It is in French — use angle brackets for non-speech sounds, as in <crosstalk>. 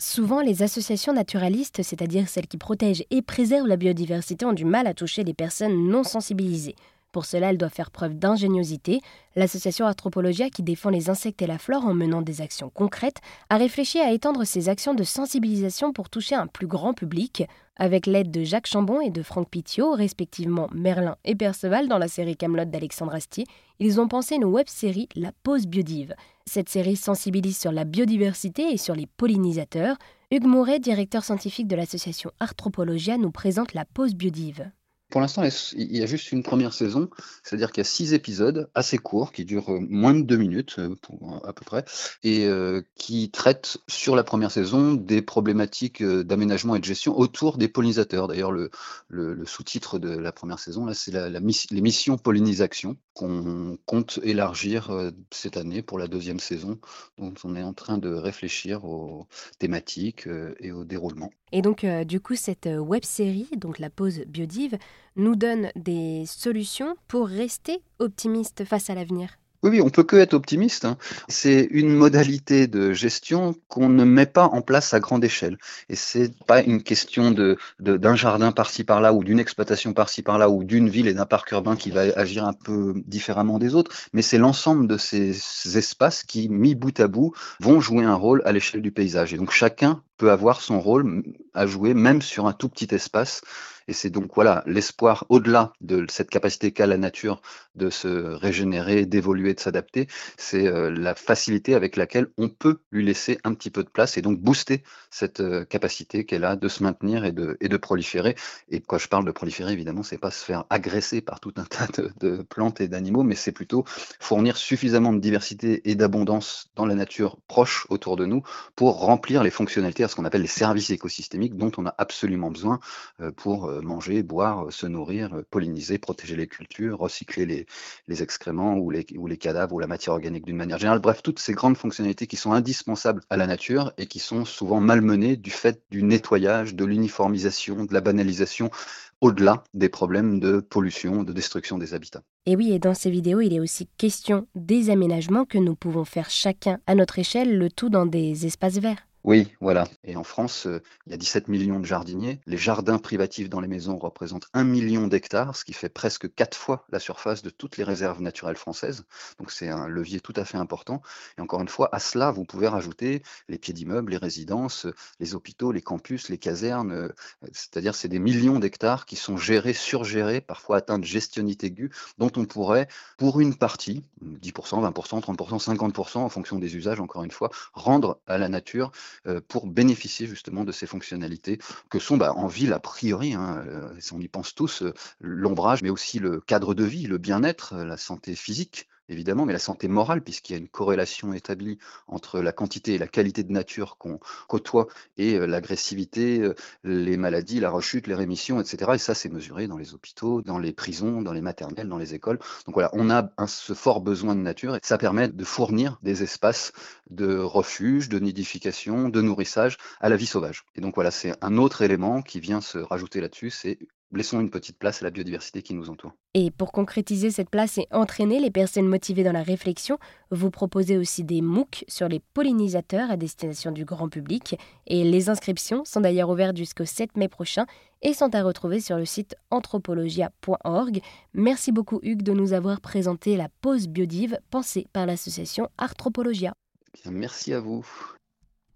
Souvent, les associations naturalistes, c'est-à-dire celles qui protègent et préservent la biodiversité, ont du mal à toucher les personnes non sensibilisées. Pour cela, elles doivent faire preuve d'ingéniosité. L'association Anthropologia, qui défend les insectes et la flore en menant des actions concrètes, a réfléchi à étendre ses actions de sensibilisation pour toucher un plus grand public. Avec l'aide de Jacques Chambon et de Franck Pitiot, respectivement Merlin et Perceval dans la série Camelot d'Alexandre Astier, ils ont pensé une web-série La Pause Biodive. Cette série sensibilise sur la biodiversité et sur les pollinisateurs. Hugues Mouret, directeur scientifique de l'association Arthropologia, nous présente La Pause Biodive. Pour l'instant, il y a juste une première saison, c'est-à-dire qu'il y a six épisodes assez courts qui durent euh, moins de deux minutes euh, à peu près et euh, qui traitent sur la première saison des problématiques d'aménagement et de gestion autour des pollinisateurs. D'ailleurs, le, sous-titre de la première saison, là, c'est la, les missions pollinisation qu'on compte élargir cette année pour la deuxième saison. Donc, on est en train de réfléchir aux thématiques et au déroulement. Et donc, du coup, cette web série, donc la pause biodive, nous donne des solutions pour rester optimiste face à l'avenir. Oui, oui, on peut que être optimiste. Hein. C'est une modalité de gestion qu'on ne met pas en place à grande échelle. Et c'est pas une question de, d'un jardin par-ci par-là ou d'une exploitation par-ci par-là ou d'une ville et d'un parc urbain qui va agir un peu différemment des autres, mais c'est l'ensemble de ces espaces qui, mis bout à bout, vont jouer un rôle à l'échelle du paysage. Et donc chacun peut avoir son rôle à jouer, même sur un tout petit espace. Et c'est donc voilà l'espoir au-delà de cette capacité qu'a la nature de se régénérer, d'évoluer, de s'adapter, c'est euh, la facilité avec laquelle on peut lui laisser un petit peu de place et donc booster cette euh, capacité qu'elle a de se maintenir et de, et de proliférer. Et quand je parle de proliférer, évidemment, c'est pas se faire agresser par tout un <laughs> tas de, de plantes et d'animaux, mais c'est plutôt fournir suffisamment de diversité et d'abondance dans la nature proche autour de nous pour remplir les fonctionnalités ce qu'on appelle les services écosystémiques dont on a absolument besoin euh, pour euh, manger, boire, euh, se nourrir, polliniser, protéger les cultures, recycler les, excréments ou les, ou les cadavres ou la matière organique d'une manière générale. Bref, toutes ces grandes fonctionnalités qui sont indispensables à la nature et qui sont souvent malmenées du fait du nettoyage, de l'uniformisation, de la banalisation au-delà des problèmes de pollution, de destruction des habitats. Et oui, et dans ces vidéos, il est aussi question des aménagements que nous pouvons faire chacun à notre échelle, le tout dans des espaces verts. Oui, voilà. Et en France, euh, il y a 17 millions de jardiniers. Les jardins privatifs dans les maisons représentent un million d'hectares, ce qui fait presque quatre fois la surface de toutes les réserves naturelles françaises. Donc c'est un levier tout à fait important. Et encore une fois, à cela, vous pouvez rajouter les pieds d'immeubles, les résidences, les hôpitaux, les campus, les casernes. Euh, c'est-à-dire c'est des millions d'hectares qui sont gérés, surgérés, parfois atteints de gestionnite aiguë, dont on pourrait, pour une partie, 10%, 20%, 30%, 50% en fonction des usages, encore une fois, rendre à la nature pour bénéficier justement de ces fonctionnalités que sont bah, en ville a priori, hein, euh, on y pense tous, euh, l'ombrage, mais aussi le cadre de vie, le bien-être, la santé physique évidemment, mais la santé morale, puisqu'il y a une corrélation établie entre la quantité et la qualité de nature qu'on côtoie et euh, l'agressivité, euh, les maladies, la rechute, les rémissions, etc. Et ça, c'est mesuré dans les hôpitaux, dans les prisons, dans les maternelles, dans les écoles. Donc voilà, on a ce fort besoin de nature et ça permet de fournir des espaces de refuge, de nidification, de nourrissage à la vie sauvage. Et donc voilà, c'est un autre élément qui vient se rajouter là-dessus, laissons une petite place à la biodiversité qui nous entoure. Et pour concrétiser cette place et entraîner les personnes motivées dans la réflexion, vous proposez aussi des MOOC sur les pollinisateurs à destination du grand public. Et les inscriptions sont d'ailleurs ouvertes jusqu'au 7 mai prochain et sont à retrouver sur le site anthropologia.org. Merci beaucoup Hugues de nous avoir présenté la pause biodive pensée par l'association Arthropologia. merci à vous.